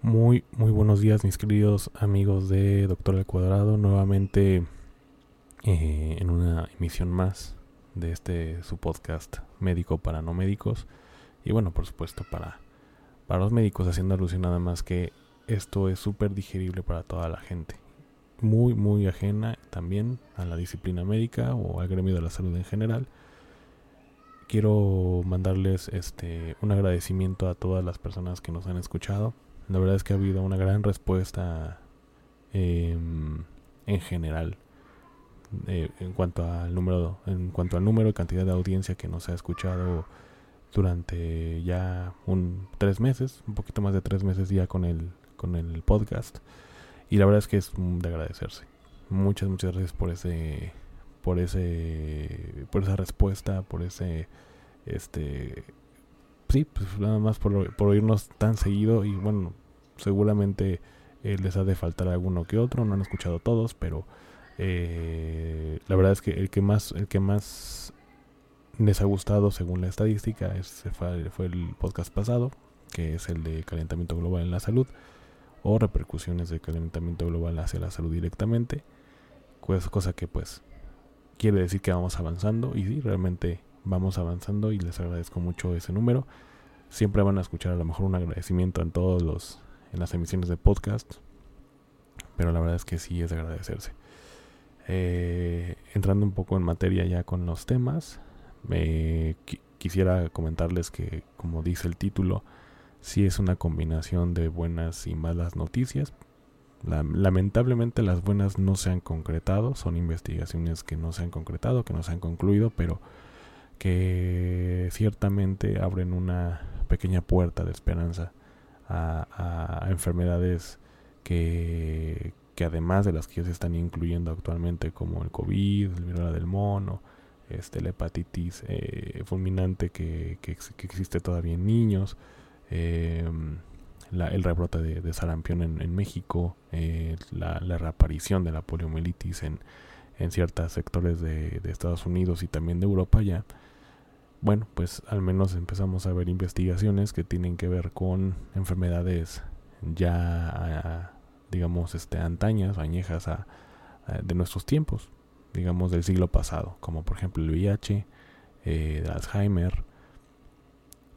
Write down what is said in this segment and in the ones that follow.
Muy, muy buenos días mis queridos amigos de Doctor al Cuadrado, nuevamente eh, en una emisión más de este su podcast médico para no médicos. Y bueno por supuesto para, para los médicos haciendo alusión nada más que esto es súper digerible para toda la gente. Muy muy ajena también a la disciplina médica o al gremio de la salud en general quiero mandarles este un agradecimiento a todas las personas que nos han escuchado. La verdad es que ha habido una gran respuesta em, en general eh, en cuanto al número en cuanto al número y cantidad de audiencia que nos ha escuchado durante ya un tres meses, un poquito más de tres meses ya con el con el podcast y la verdad es que es de agradecerse. Muchas muchas gracias por ese por ese por esa respuesta, por ese este sí, pues nada más por, por oírnos tan seguido y bueno, seguramente eh, les ha de faltar alguno que otro, no han escuchado todos, pero eh, la verdad es que el que más el que más les ha gustado según la estadística es, fue, fue el podcast pasado, que es el de calentamiento global en la salud o repercusiones del calentamiento global hacia la salud directamente, pues, cosa que pues quiere decir que vamos avanzando y sí, realmente vamos avanzando y les agradezco mucho ese número. Siempre van a escuchar a lo mejor un agradecimiento en todos los en las emisiones de podcast, pero la verdad es que sí es de agradecerse. Eh, entrando un poco en materia ya con los temas, me quisiera comentarles que, como dice el título, sí es una combinación de buenas y malas noticias, lamentablemente las buenas no se han concretado, son investigaciones que no se han concretado, que no se han concluido, pero que ciertamente abren una pequeña puerta de esperanza a, enfermedades que, que, además de las que ya se están incluyendo actualmente como el COVID, el viruela del mono, este, la hepatitis eh, fulminante que, que, existe todavía en niños, eh, el rebrote de, sarampión en, México, eh, la, reaparición de la poliomielitis en, en ciertos sectores de, Estados Unidos y también de Europa ya, bueno, pues al menos empezamos a ver investigaciones que tienen que ver con enfermedades ya, digamos, este, antañas, añejas a, de nuestros tiempos, digamos, del siglo pasado, como por ejemplo el VIH, eh, el Alzheimer,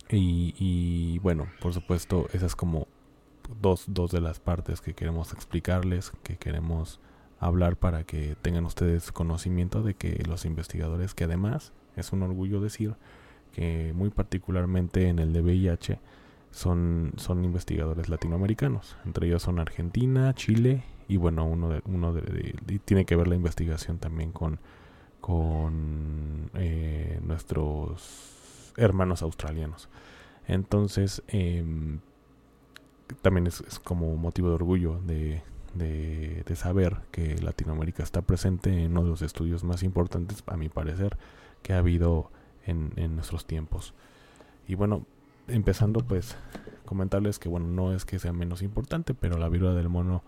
y, bueno, por supuesto, esas como dos, dos de las partes que queremos explicarles, que queremos hablar para que tengan ustedes conocimiento de que los investigadores, que además es un orgullo decir que muy particularmente en el de VIH son, son investigadores latinoamericanos, entre ellos son Argentina, Chile y bueno, uno de, uno de, tiene que ver la investigación también con, con eh, nuestros hermanos australianos. Entonces, em, también es, como motivo de orgullo de, saber que Latinoamérica está presente en uno de los estudios más importantes, a mi parecer, que ha habido en, nuestros tiempos. Y bueno, empezando pues comentarles que bueno, no es que sea menos importante, pero la viruela del mono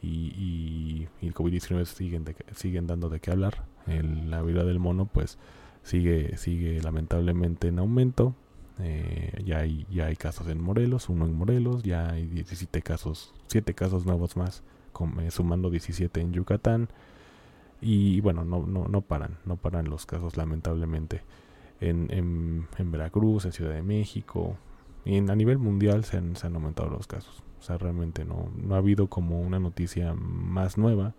y, el COVID-19 siguen, siguen dando de qué hablar. La viruela del mono pues sigue, sigue lamentablemente en aumento. Eh, ya, hay, ya hay casos en Morelos, uno en Morelos, ya hay 17 casos, 7 casos nuevos más, eh, sumando 17 en Yucatán. Y bueno, no, no, no paran, no paran los casos lamentablemente. En, en, en Veracruz, en Ciudad de México, y en, a nivel mundial se han, se han aumentado los casos. O sea, realmente no, no ha habido como una noticia más nueva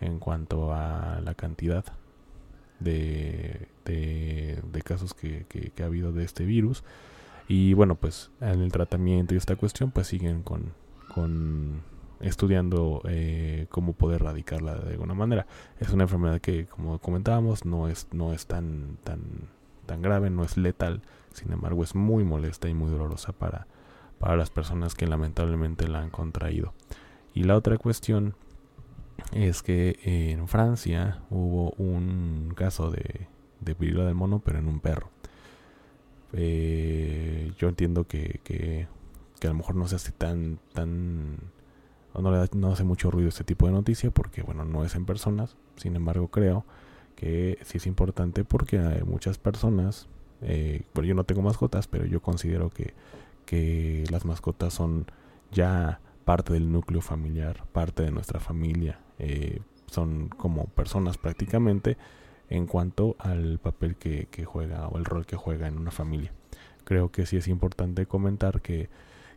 en cuanto a la cantidad de, de, casos que, que, ha habido de este virus. Y bueno, pues en el tratamiento y esta cuestión, pues siguen con, con estudiando eh, cómo poder erradicarla de alguna manera. Es una enfermedad que, como comentábamos, no es, no es tan, tan, tan grave, no es letal, sin embargo es muy molesta y muy dolorosa para, para las personas que lamentablemente la han contraído. Y la otra cuestión es que en Francia hubo un caso de, de viruela del mono, pero en un perro. Eh, yo entiendo que, que, a lo mejor no se hace tan, tan, no, le no hace mucho ruido este tipo de noticia porque, bueno, no es en personas. Sin embargo, creo que sí es importante porque hay muchas personas, eh, bueno, yo no tengo mascotas, pero yo considero que, que las mascotas son ya parte del núcleo familiar, parte de nuestra familia, eh, son como personas prácticamente en cuanto al papel que, juega o el rol que juega en una familia. Creo que sí es importante comentar que,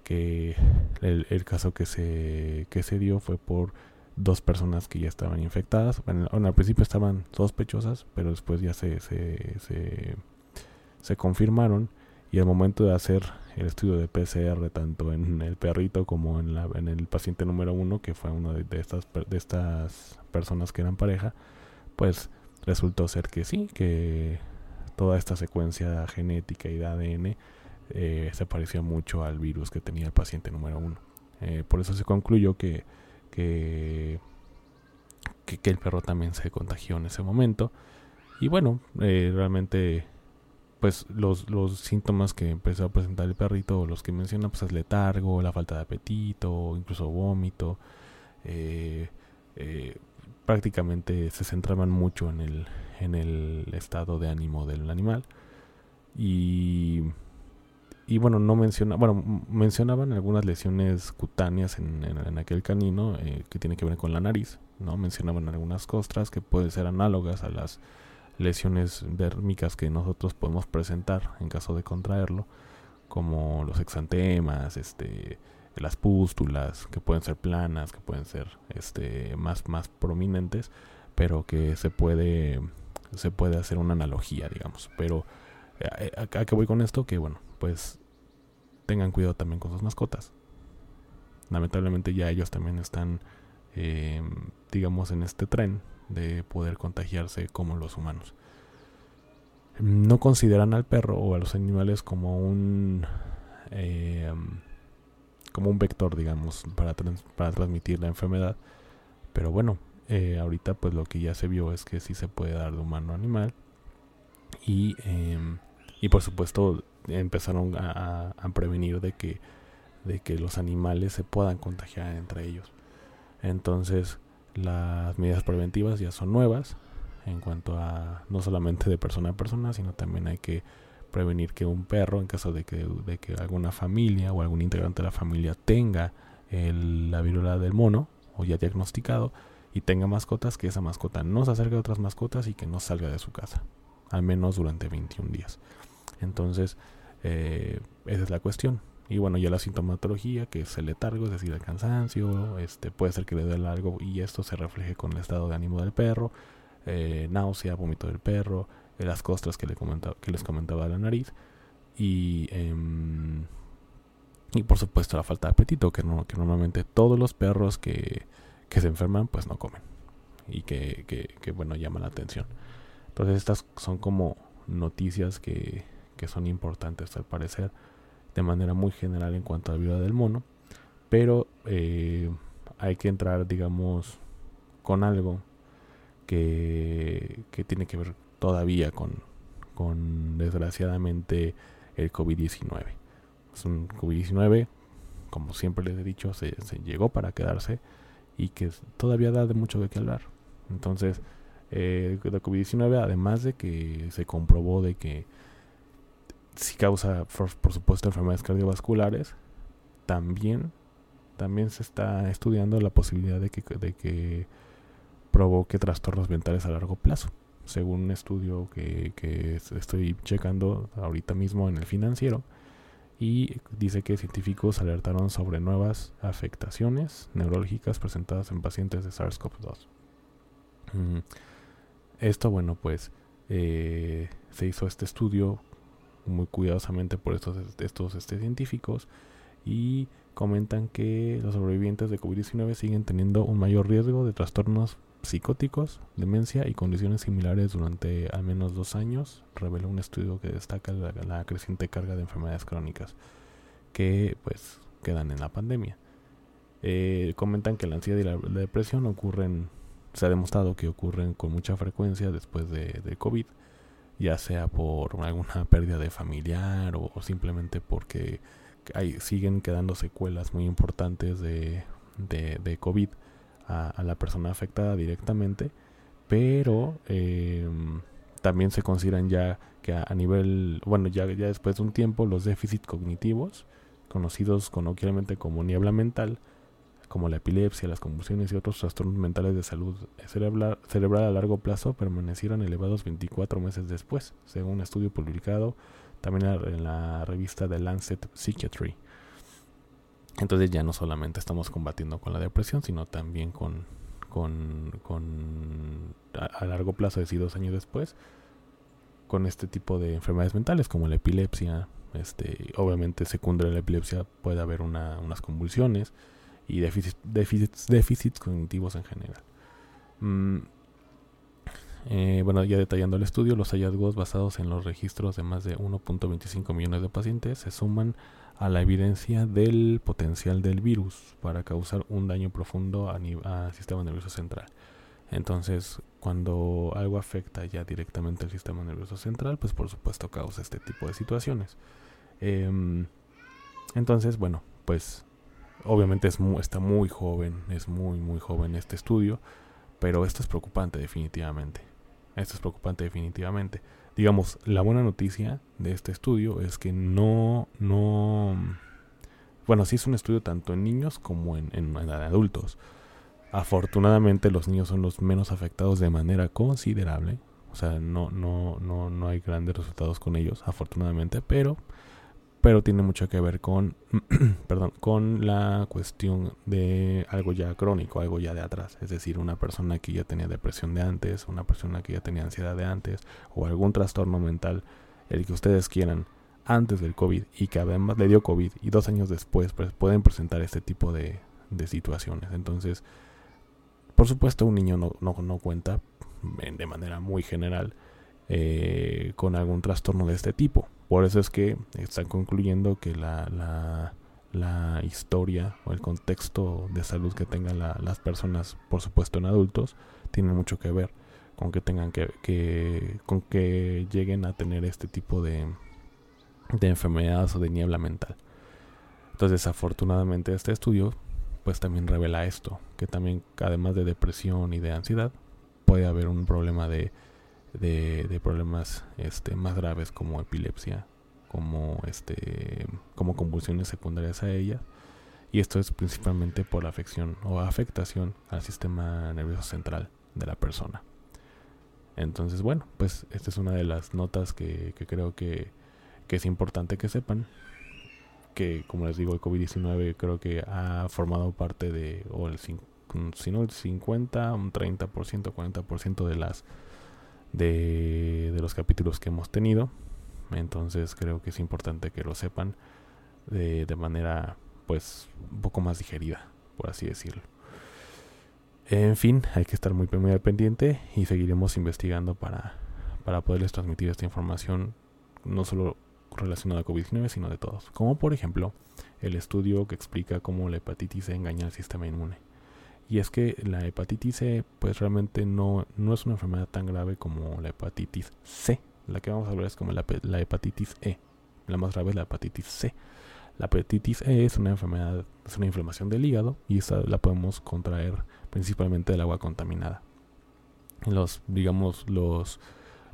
que el, caso que se, que se dio fue por dos personas que ya estaban infectadas. Bueno, al principio estaban sospechosas, pero después ya se, se, se, se confirmaron y al momento de hacer el estudio de PCR tanto en el perrito como en, la, en el paciente número uno que fue una de, estas de estas personas que eran pareja pues resultó ser que sí que toda esta secuencia genética y de ADN eh, se parecía mucho al virus que tenía el paciente número uno. Eh, por eso se concluyó que, que que, el perro también se contagió en ese momento. Y bueno eh, realmente pues los, los síntomas que empezó a presentar el perrito, los que menciona, pues es letargo, la falta de apetito, incluso vómito, eh, eh, prácticamente se centraban mucho en el, en el estado de ánimo del animal. Y, y bueno, no menciona, bueno, mencionaban algunas lesiones cutáneas en, en, aquel canino eh, que tiene que ver con la nariz, ¿no? Mencionaban algunas costras que pueden ser análogas a las lesiones dérmicas que nosotros podemos presentar en caso de contraerlo, como los exantemas, este, las pústulas, que pueden ser planas, que pueden ser este, más, más prominentes, pero que se puede, se puede hacer una analogía, digamos. Pero eh, eh, a, qué voy con esto? Que bueno, pues tengan cuidado también con sus mascotas. Lamentablemente ya ellos también están, eh, digamos, en este tren de poder contagiarse como los humanos. No consideran al perro o a los animales como un eh, como un vector, digamos, para, para transmitir la enfermedad. Pero bueno, eh, ahorita pues lo que ya se vio es que sí se puede dar de humano a animal. Y, em, y por supuesto empezaron a, a, prevenir de que, de que los animales se puedan contagiar entre ellos. Entonces, las medidas preventivas ya son nuevas en cuanto a no solamente de persona a persona, sino también hay que prevenir que un perro, en caso de que, alguna familia o algún integrante de la familia tenga la viruela del mono o ya diagnosticado y tenga mascotas, que esa mascota no se acerque a otras mascotas y que no salga de su casa, al menos durante 21 días. Entonces, eh, esa es la cuestión. Y bueno, ya la sintomatología, que es el letargo, es decir, el cansancio, este, puede ser que le dé algo y esto se refleje con el estado de ánimo del perro, eh, náusea, vómito del perro, eh, las costras que, comentaba, les comentaba la nariz y, em, y por supuesto la falta de apetito, que normalmente todos los perros que, que se enferman pues no comen y que, que, que bueno llama la atención. Entonces estas son como noticias que, que son importantes al parecer de manera muy general en cuanto a vida del mono, pero eh, hay que entrar, digamos, con algo que, que tiene que ver todavía con, con desgraciadamente el COVID-19. Es un COVID-19, como siempre les he dicho, se, llegó para quedarse y que todavía da de mucho de qué hablar. Entonces, eh, la COVID-19, además de que se comprobó de que si causa, por, supuesto, enfermedades cardiovasculares, también, también se está estudiando la posibilidad de que, de que provoque trastornos mentales a largo plazo. Según un estudio que, que estoy checando ahorita mismo en el financiero, y dice que científicos alertaron sobre nuevas afectaciones neurológicas presentadas en pacientes de SARS-CoV-2. Mm, esto, bueno, pues eh, se hizo este estudio muy cuidadosamente por estos, estos este, científicos y comentan que los sobrevivientes de COVID-19 siguen teniendo un mayor riesgo de trastornos psicóticos, demencia y condiciones similares durante al menos dos años, reveló un estudio que destaca la, creciente carga de enfermedades crónicas que pues quedan en la pandemia. Eh, comentan que la ansiedad y la, depresión ocurren, se ha demostrado que ocurren con mucha frecuencia después de, de COVID, ya sea por alguna pérdida de familiar o, simplemente porque siguen quedando secuelas muy importantes de, de, de COVID a, la persona afectada directamente, pero em, también se consideran ya que a, nivel, bueno, ya, ya después de un tiempo, los déficits cognitivos, conocidos coloquialmente como niebla mental, como la epilepsia, las convulsiones y otros trastornos mentales de salud cerebral, a largo plazo permanecieron elevados 24 meses después, según un estudio publicado también en la revista The Lancet Psychiatry. Entonces ya no solamente estamos combatiendo con la depresión, sino también con, a, largo plazo, es decir, dos años después, con este tipo de enfermedades mentales como la epilepsia. Este, obviamente secundaria a la epilepsia puede haber unas convulsiones y déficits, déficits, déficits cognitivos en general. Mm, eh, bueno, ya detallando el estudio, los hallazgos basados en los registros de más de 1.25 millones de pacientes se suman a la evidencia del potencial del virus para causar un daño profundo al sistema nervioso central. Entonces, cuando algo afecta ya directamente al sistema nervioso central, pues por supuesto causa este tipo de situaciones. Em, entonces, bueno, pues obviamente es está muy joven, es muy, muy joven este estudio, pero esto es preocupante definitivamente. Esto es preocupante definitivamente digamos, la buena noticia de este estudio es que no, no, bueno, sí es un estudio tanto en niños como en, en, adultos. Afortunadamente los niños son los menos afectados de manera considerable. O sea, no, no, no, no hay grandes resultados con ellos, afortunadamente, pero pero tiene mucho que ver con, perdón, con la cuestión de algo ya crónico, algo ya de atrás, es decir, una persona que ya tenía depresión de antes, una persona que ya tenía ansiedad de antes, o algún trastorno mental, el que ustedes quieran, antes del COVID y que además le dio COVID y dos años después pues, pueden presentar este tipo de, situaciones. Entonces, por supuesto, un niño no, no, no cuenta de manera muy general eh, con algún trastorno de este tipo por eso es que están concluyendo que la, la, historia o el contexto de salud que tengan las personas, por supuesto en adultos, tiene mucho que ver con que tengan que, con que lleguen a tener este tipo de, de enfermedades o de niebla mental. Entonces, desafortunadamente este estudio pues también revela esto, que también además de depresión y de ansiedad, puede haber un problema de de, problemas este, más graves como epilepsia, como, este, como convulsiones secundarias a ella. Y esto es principalmente por la afección o afectación al sistema nervioso central de la persona. Entonces, bueno, pues esta es una de las notas que, creo que, que, es importante que sepan. Que, como les digo, el COVID-19 creo que ha formado parte de, o el, si no el 50, un 30%, 40% de las de, los capítulos que hemos tenido. Entonces creo que es importante que lo sepan de, de manera pues un poco más digerida, por así decirlo. En fin, hay que estar muy, pendiente y seguiremos investigando para, para poderles transmitir esta información, no solo relacionada a COVID-19, sino de todos. Como por ejemplo el estudio que explica cómo la hepatitis engaña al sistema inmune. Y es que la hepatitis C, pues realmente no, no es una enfermedad tan grave como la hepatitis C. La que vamos a hablar es como la, hepatitis E. La más grave es la hepatitis C. La hepatitis E es una enfermedad, es una inflamación del hígado y esa la podemos contraer principalmente del agua contaminada. Los, digamos, los,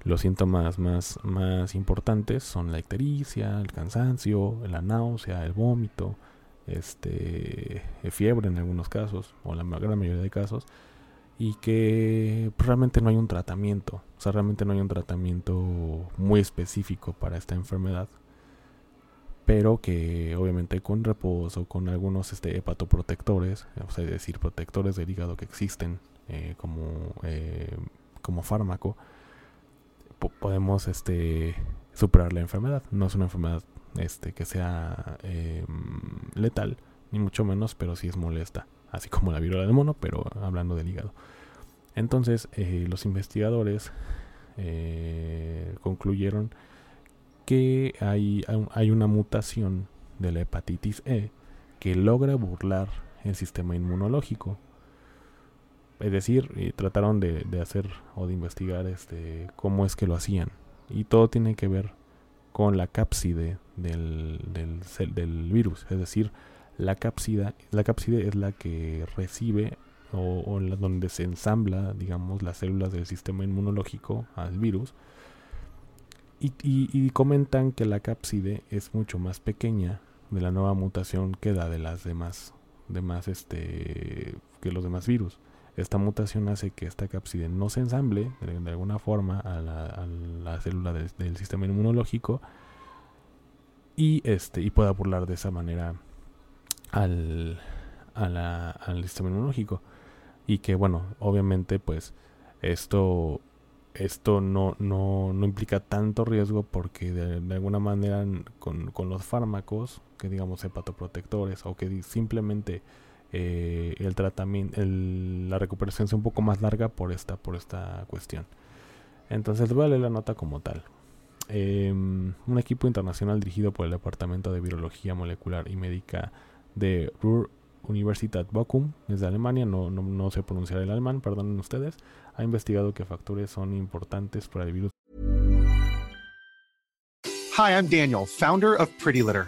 los síntomas más, más importantes son la ictericia, el cansancio, la náusea, el vómito, este, fiebre en algunos casos, o la gran mayoría de casos, y que realmente no hay un tratamiento, o sea, realmente no hay un tratamiento muy específico para esta enfermedad, pero que obviamente con reposo, con algunos este, hepatoprotectores, o sea, es decir, protectores del hígado que existen eh, como, eh, como fármaco, podemos este, superar la enfermedad. No es una enfermedad este, que sea em, letal, ni mucho menos, pero sí es molesta, así como la viruela del mono, pero hablando del hígado. Entonces, eh, los investigadores eh, concluyeron que hay, hay una mutación de la hepatitis E que logra burlar el sistema inmunológico. Es decir, trataron de, hacer o de investigar este, cómo es que lo hacían. Y todo tiene que ver con la cápside del, del, virus. Es decir, la cápside, la cápside es la que recibe o, donde se ensambla, digamos, las células del sistema inmunológico al virus. Y, comentan que la cápside es mucho más pequeña de la nueva mutación que da de las demás, demás este, que los demás virus. Esta mutación hace que esta cápside no se ensamble de, alguna forma a la, célula del sistema inmunológico y este y pueda burlar de esa manera al, al sistema inmunológico. Y que bueno obviamente pues esto esto no, no, no implica tanto riesgo porque de, alguna manera con, con, los fármacos que digamos hepatoprotectores o que simplemente eh, el tratamiento la recuperación sea un poco más larga por esta por esta cuestión entonces voy a leer la nota como tal em, un equipo internacional dirigido por el departamento de virología molecular y médica de Ruhr Universitat Bochum, desde Alemania, no, no, no sé pronunciar el alemán, perdonen ustedes, ha investigado que factores son importantes para el virus. Hi, I'm Daniel, founder of Pretty Litter.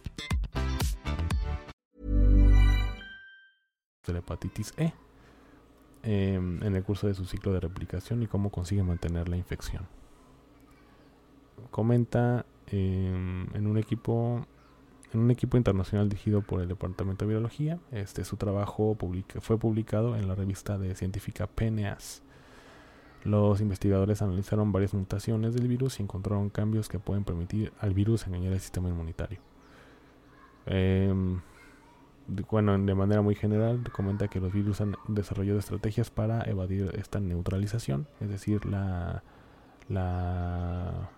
De la hepatitis E eh, en el curso de su ciclo de replicación y cómo consigue mantener la infección. comenta em, en un equipo en un equipo internacional dirigido por el Departamento de Biología. Este, su trabajo fue publicado en la revista de científica PNAS. Los investigadores analizaron varias mutaciones del virus y encontraron cambios que pueden permitir al virus engañar el sistema inmunitario. Em, bueno, de manera muy general, comenta que los virus han desarrollado estrategias para evadir esta neutralización, es decir, la, la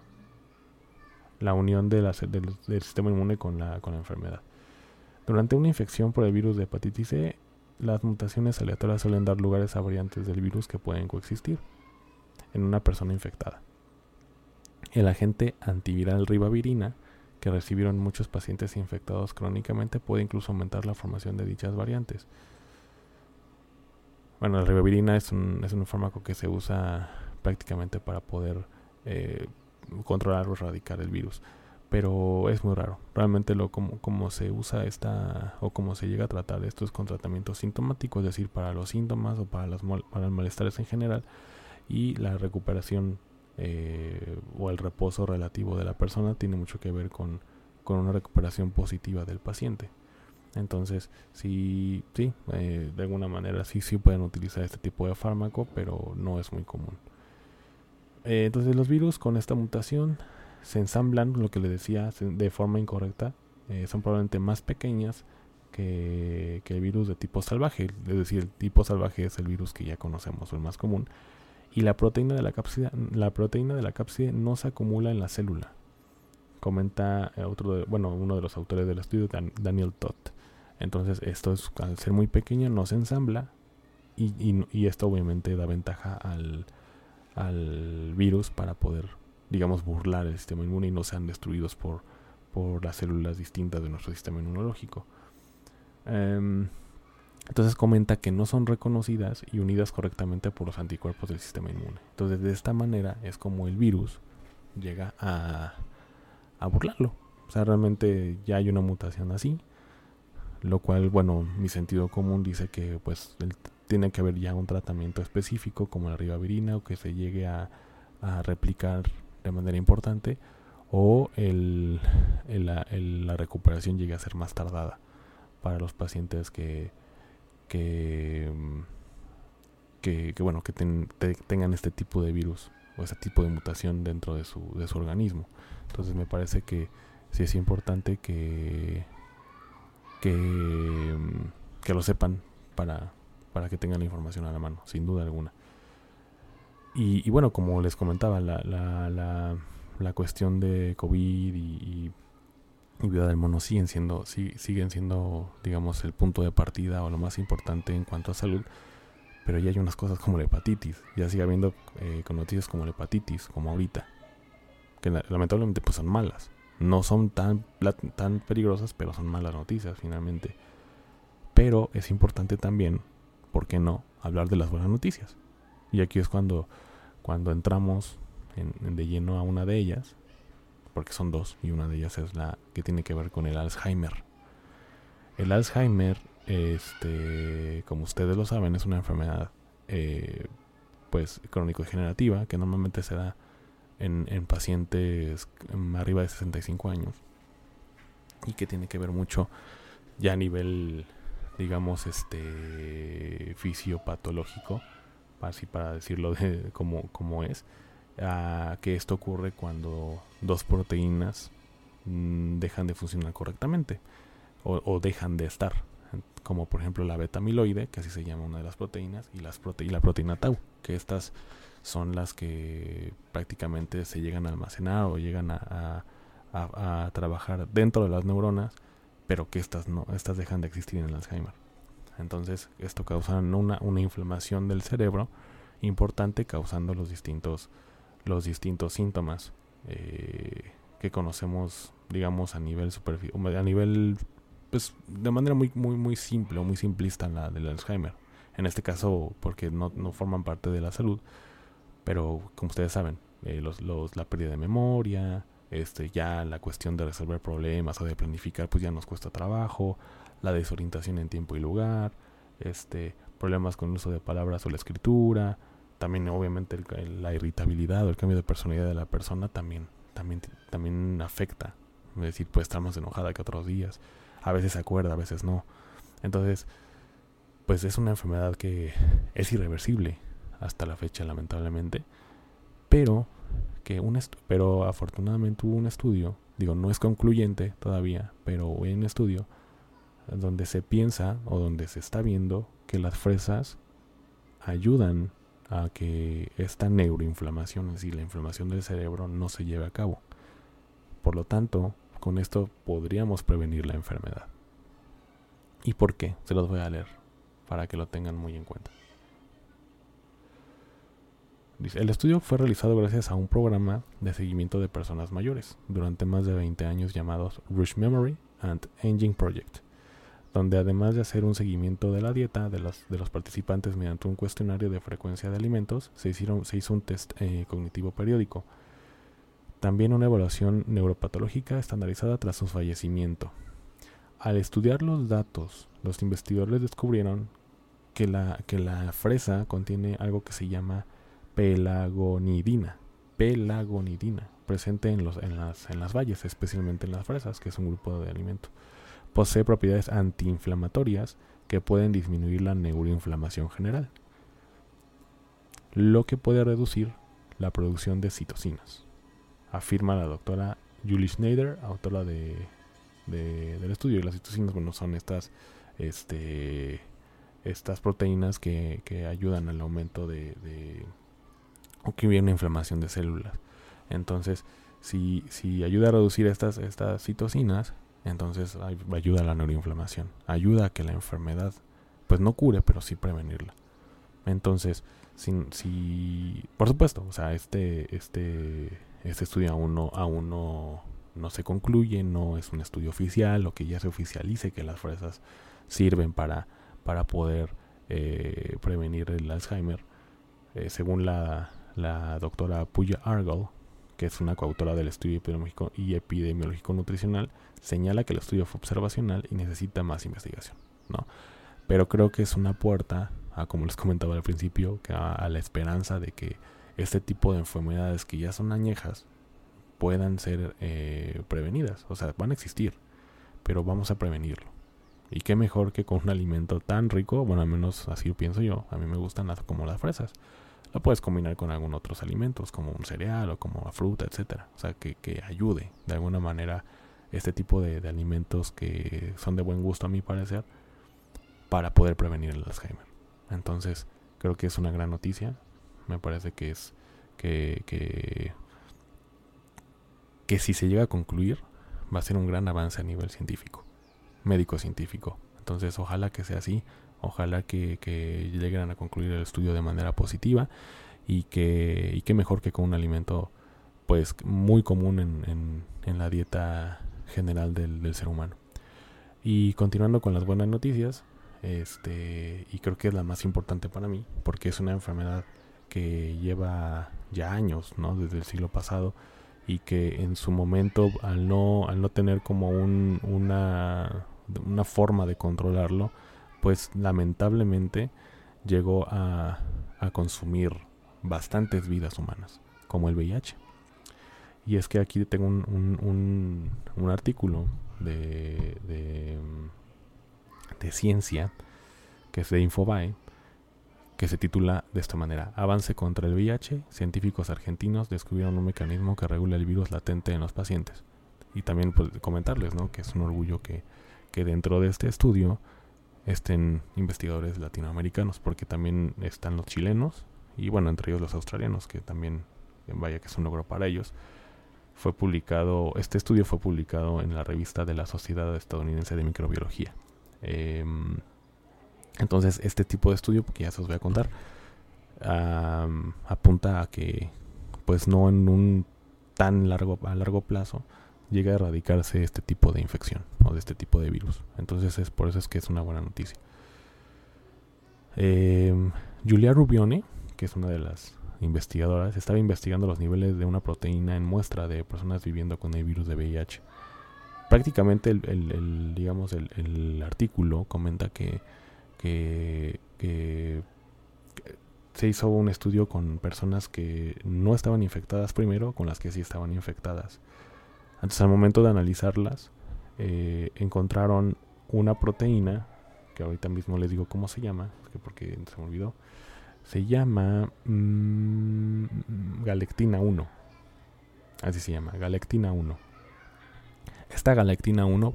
la unión del, sistema inmune con la, con la enfermedad. Durante una infección por el virus de hepatitis C, las mutaciones aleatorias suelen dar lugares a variantes del virus que pueden coexistir en una persona infectada. El agente antiviral ribavirina que recibieron muchos pacientes infectados crónicamente puede incluso aumentar la formación de dichas variantes. Bueno, la ribavirina es un, es un fármaco que se usa prácticamente para poder eh, controlar o erradicar el virus. Pero es muy raro. Realmente lo como, como se usa esta o como se llega a tratar esto es con tratamiento sintomático, es decir, para los síntomas o para, las, para los malestares en general y la recuperación eh, o el reposo relativo de la persona tiene mucho que ver con, con una recuperación positiva del paciente. Entonces, sí, sí, eh, de alguna manera sí, sí pueden utilizar este tipo de fármaco, pero no es muy común. Eh, entonces los virus con esta mutación se ensamblan, lo que le decía, de forma incorrecta. Son probablemente más pequeñas que, el virus de tipo salvaje. Es decir, el tipo salvaje es el virus que ya conocemos, el más común. Y la proteína de la cápside, la proteína de la cápside no se acumula en la célula. Comenta eh, otro bueno, uno de los autores del estudio, Daniel Todd. Entonces, esto es, al ser muy pequeño, no se ensambla. y esto obviamente da ventaja al, al virus para poder, digamos, burlar el sistema inmune y no sean destruidos por, por las células distintas de nuestro sistema inmunológico. Em, entonces comenta que no son reconocidas y unidas correctamente por los anticuerpos del sistema inmune. Entonces de esta manera es como el virus llega a, a burlarlo. O sea, realmente ya hay una mutación así. Lo cual, bueno, mi sentido común dice que pues tiene que haber ya un tratamiento específico como la ribavirina o que se llegue a, a replicar de manera importante o el, la recuperación llegue a ser más tardada para los pacientes que, que, que, bueno, que tengan este tipo de virus o este tipo de mutación dentro de su, de su organismo. Entonces me parece que sí es importante que, que, que lo sepan para, para que tengan la información a la mano, sin duda alguna. Y, bueno, como les comentaba, la, la, la, cuestión de COVID y, vida del mono siguen siendo, siguen siendo, digamos, el punto de partida o lo más importante en cuanto a salud. Pero ya hay unas cosas como la hepatitis. Ya sigue habiendo eh, con noticias como la hepatitis, como ahorita. Que lamentablemente pues son malas. No son tan, tan peligrosas, pero son malas noticias finalmente. Pero es importante también, ¿por qué no?, hablar de las buenas noticias. Y aquí es cuando, cuando entramos en, de lleno a una de ellas, porque son dos, y una de ellas es la que tiene que ver con el Alzheimer. El Alzheimer, este, como ustedes lo saben, es una enfermedad eh, pues crónico-degenerativa que normalmente se da en, en pacientes arriba de 65 años y que tiene que ver mucho ya a nivel digamos este fisiopatológico así para decirlo de como, como es, que esto ocurre cuando dos proteínas mm, dejan de funcionar correctamente o, dejan de estar, como por ejemplo la beta amiloide, que así se llama una de las proteínas, y, las prote y la proteína tau, que estas son las que prácticamente se llegan a almacenar o llegan a, a, a trabajar dentro de las neuronas, pero que estas no, estas dejan de existir en el Alzheimer. Entonces esto causa una, una inflamación del cerebro importante causando los distintos, los distintos síntomas eh, que conocemos digamos a nivel superficial, a nivel pues de manera muy muy muy simple o muy simplista la del Alzheimer. En este caso porque no, no forman parte de la salud, pero como ustedes saben, eh, los, los, la pérdida de memoria, este, ya la cuestión de resolver problemas o de planificar, pues ya nos cuesta trabajo, la desorientación en tiempo y lugar, este, problemas con el uso de palabras o la escritura, también obviamente la irritabilidad o el cambio de personalidad de la persona también, también, también afecta. Es decir, puede estar más enojada que otros días. A veces se acuerda, a veces no. Entonces, pues es una enfermedad que es irreversible hasta la fecha, lamentablemente. Pero que un pero afortunadamente hubo un estudio, digo, no es concluyente todavía, pero hubo un estudio donde se piensa o donde se está viendo que las fresas ayudan a que esta neuroinflamación, es decir, la inflamación del cerebro, no se lleve a cabo. Por lo tanto, con esto podríamos prevenir la enfermedad. ¿Y por qué? Se los voy a leer para que lo tengan muy en cuenta. el estudio fue realizado gracias a un programa de seguimiento de personas mayores durante más de 20 años llamados Rush Memory and Engine Project donde además de hacer un seguimiento de la dieta de los, de los participantes mediante un cuestionario de frecuencia de alimentos, se, hicieron, se hizo un test eh, cognitivo periódico. También una evaluación neuropatológica estandarizada tras su fallecimiento. Al estudiar los datos, los investigadores descubrieron que la, que la fresa contiene algo que se llama pelagonidina. Pelagonidina, presente en, los, en, las, en las valles, especialmente en las fresas, que es un grupo de alimentos posee propiedades antiinflamatorias que pueden disminuir la neuroinflamación general, lo que puede reducir la producción de citocinas, afirma la doctora Julie Schneider, autora de, del estudio. Y las citocinas, bueno, son estas, este, estas proteínas que, ayudan al aumento de, de o que viene inflamación de células. Entonces, si, si ayuda a reducir estas, estas citocinas, entonces ayuda a la neuroinflamación, ayuda a que la enfermedad, pues no cure, pero sí prevenirla. Entonces, si, si por supuesto, o sea, este, este, este estudio aún no, aún no, no se concluye, no es un estudio oficial, o que ya se oficialice que las fresas sirven para, para poder eh, prevenir el Alzheimer. Eh, según la, la doctora Puya Argol, que es una coautora del estudio epidemiológico y epidemiológico nutricional, señala que el estudio fue observacional y necesita más investigación, ¿no? Pero creo que es una puerta, a, como les comentaba al principio, a, la esperanza de que este tipo de enfermedades que ya son añejas puedan ser eh, prevenidas. O sea, van a existir, pero vamos a prevenirlo. Y qué mejor que con un alimento tan rico, bueno, al menos así pienso yo, a mí me gustan las, como las fresas. La puedes combinar con algunos otros alimentos, como un cereal o como la fruta, etcétera. O sea, que, que ayude de alguna manera este tipo de, alimentos que son de buen gusto a mi parecer para poder prevenir el Alzheimer. Entonces, creo que es una gran noticia. Me parece que es que, que, que si se llega a concluir, va a ser un gran avance a nivel científico, médico científico. Entonces, ojalá que sea así, ojalá que, que lleguen a concluir el estudio de manera positiva y que, mejor que con un alimento pues muy común en, en, en la dieta general del, ser humano. Y continuando con las buenas noticias, este, y creo que es la más importante para mí, porque es una enfermedad que lleva ya años, ¿no? Desde el siglo pasado, y que en su momento, al no, al no tener como un, una, una forma de controlarlo, pues lamentablemente llegó a, a consumir bastantes vidas humanas, como el VIH. Y es que aquí tengo un, un, artículo de, de, de, ciencia que es de Infobae que se titula de esta manera Avance contra el VIH, científicos argentinos descubrieron un mecanismo que regula el virus latente en los pacientes. Y también pues, comentarles ¿no? que es un orgullo que, que dentro de este estudio estén investigadores latinoamericanos, porque también están los chilenos y bueno, entre ellos los australianos, que también vaya que es un logro para ellos fue publicado, este estudio fue publicado en la revista de la Sociedad Estadounidense de Microbiología. Em, entonces, este tipo de estudio, que ya se os voy a contar, apunta a que, pues no en un tan largo, a largo plazo, llega a erradicarse este tipo de infección o de este tipo de virus. Entonces, es por eso es que es una buena noticia. Em, Julia Rubione, que es una de las investigadoras estaba investigando los niveles de una proteína en muestra de personas viviendo con el virus de VIH. Prácticamente el, digamos el, artículo comenta que, se hizo un estudio con personas que no estaban infectadas primero, con las que sí estaban infectadas. Entonces al momento de analizarlas, eh, encontraron una proteína, que ahorita mismo les digo cómo se llama, porque se me olvidó, se llama mm, Galectina 1. Así se llama, Galectina 1. Esta Galectina 1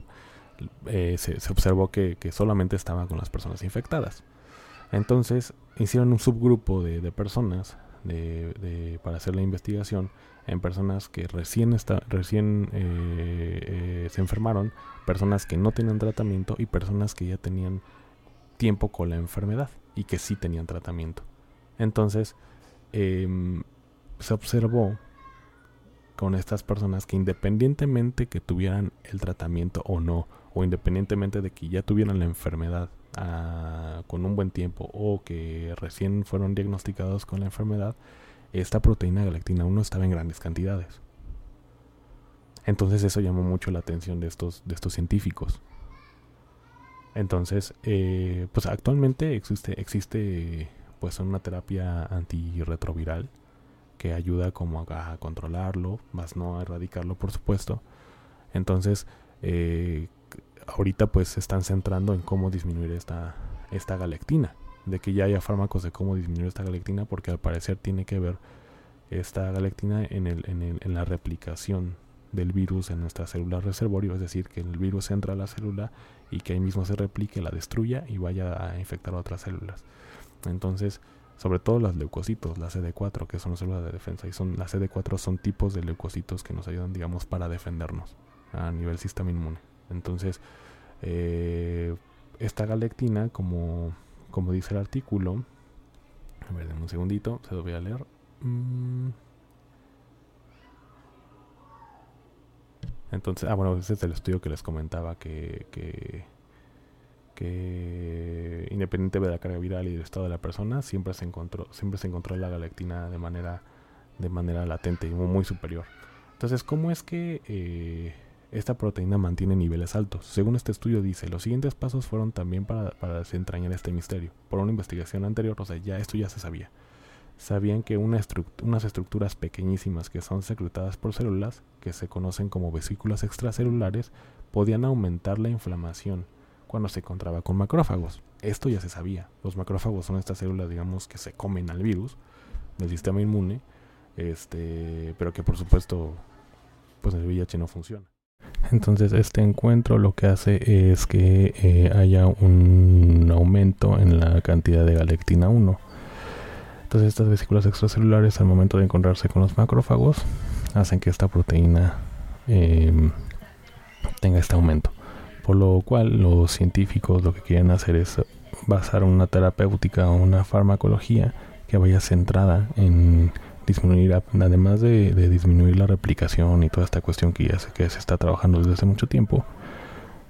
eh, se, observó que, solamente estaba con las personas infectadas. Entonces hicieron un subgrupo de, personas para hacer la investigación en personas que recién, recién eh, eh, se enfermaron, personas que no tenían tratamiento y personas que ya tenían tiempo con la enfermedad y que sí tenían tratamiento. Entonces, em, se observó con estas personas que independientemente que tuvieran el tratamiento o no, o independientemente de que ya tuvieran la enfermedad con un buen tiempo o que recién fueron diagnosticados con la enfermedad, esta proteína galactina 1 estaba en grandes cantidades. Entonces eso llamó mucho la atención de estos, de estos científicos. Entonces, eh, pues actualmente existe, existe pues una terapia antirretroviral que ayuda como a, controlarlo, más no a erradicarlo por supuesto. Entonces, eh, ahorita pues se están centrando en cómo disminuir esta, esta galectina, de que ya haya fármacos de cómo disminuir esta galectina, porque al parecer tiene que ver esta galectina en, el, en, el, en la replicación del virus en nuestra célula reservorio, es decir, que el virus entra a la célula y que ahí mismo se replique, la destruya y vaya a infectar otras células. Entonces, sobre todo las leucocitos, la CD4, que son las células de defensa, y son las CD4 son tipos de leucocitos que nos ayudan, digamos, para defendernos a nivel sistema inmune. Entonces, eh, esta galectina, como, como dice el artículo, a ver, un segundito, se lo voy a leer. Mm. Entonces, ah, bueno, ese es el estudio que les comentaba que, que, que independiente de la carga viral y del estado de la persona, siempre se encontró, siempre se encontró la galactina de manera, de manera latente y muy, superior. Entonces, ¿cómo es que eh, esta proteína mantiene niveles altos. Según este estudio dice, los siguientes pasos fueron también para, desentrañar este misterio. Por una investigación anterior, o sea, ya esto ya se sabía. Sabían que unas estructuras pequeñísimas que son secretadas por células, que se conocen como vesículas extracelulares, podían aumentar la inflamación cuando se encontraba con macrófagos. Esto ya se sabía. Los macrófagos son estas células, digamos, que se comen al virus del sistema inmune, este, pero que por supuesto, pues el VIH no funciona. Entonces este encuentro lo que hace es que eh, haya un aumento en la cantidad de galectina 1. Entonces estas vesículas extracelulares al momento de encontrarse con los macrófagos hacen que esta proteína em, tenga este aumento. Por lo cual los científicos lo que quieren hacer es basar una terapéutica o una farmacología que vaya centrada en disminuir, además de, disminuir la replicación y toda esta cuestión que ya se, que se está trabajando desde hace mucho tiempo,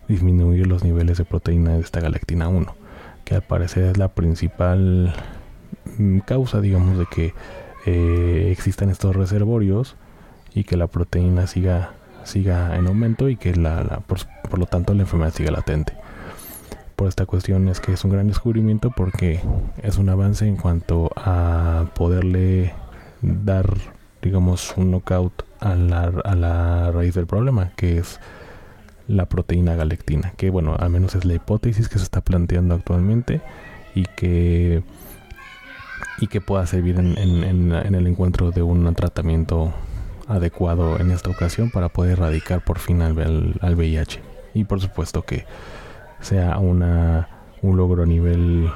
disminuir los niveles de proteína de esta galactina 1, que al parecer es la principal mm, causa, digamos, de que eh, existan estos reservorios y que la proteína siga, siga en aumento y que la, por, por lo tanto la enfermedad siga latente. Por esta cuestión es que es un gran descubrimiento porque es un avance en cuanto a poderle dar, digamos, un knockout a la, a la raíz del problema, que es la proteína galectina, que bueno, al menos es la hipótesis que se está planteando actualmente y que y que pueda servir en, en, en, el encuentro de un tratamiento adecuado en esta ocasión para poder erradicar por fin al, al VIH. Y por supuesto que sea una, un logro a nivel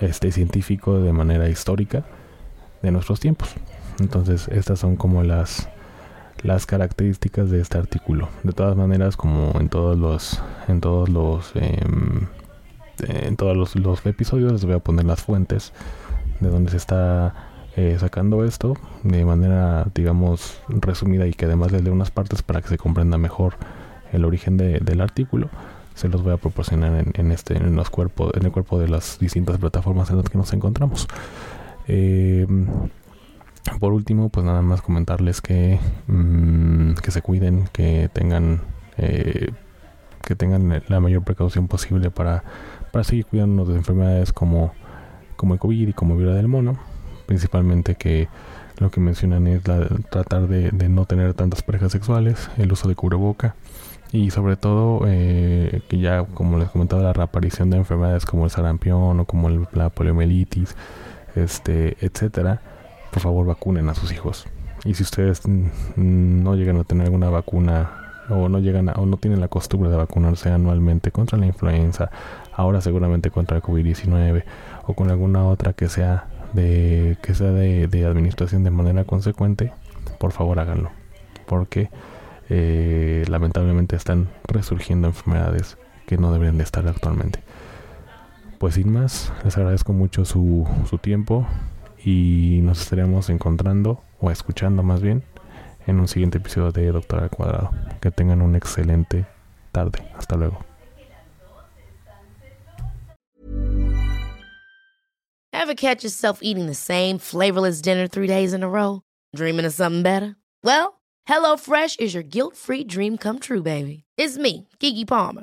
este, científico de manera histórica de nuestros tiempos. Entonces, estas son como las las características de este artículo. De todas maneras, como en todos los en todos los em, en todos los, los, episodios les voy a poner las fuentes de donde se está eh, sacando esto de manera digamos resumida y que además les dé unas partes para que se comprenda mejor el origen del artículo se los voy a proporcionar en, en este en los cuerpos en el cuerpo de las distintas plataformas en las que nos encontramos eh, por último, pues nada más comentarles que, mm, que se cuiden, que tengan eh, que tengan la mayor precaución posible para, para seguir cuidándonos de enfermedades como, como el COVID y como viruela del mono. Principalmente que lo que mencionan es tratar de, no tener tantas parejas sexuales, el uso de cubreboca y sobre todo eh, que ya como les comentaba la reaparición de enfermedades como el sarampión o como la poliomielitis este, etcétera, por favor vacunen a sus hijos. Y si ustedes no llegan a tener alguna vacuna o no llegan o no tienen la costumbre de vacunarse anualmente contra la influenza, ahora seguramente contra el COVID-19 o con alguna otra que sea de que sea de, administración de manera consecuente, por favor háganlo, porque eh, lamentablemente están resurgiendo enfermedades que no deberían de estar actualmente pues sin más, les agradezco mucho su, su tiempo y nos estaremos encontrando o escuchando más bien en un siguiente episodio de Doctor al Cuadrado. Que tengan una excelente tarde. Hasta luego. Ever catch yourself eating the same flavorless dinner three days in a row? Dreaming of something better? Well, HelloFresh is your guilt-free dream come true, baby. It's me, Kiki Palmer.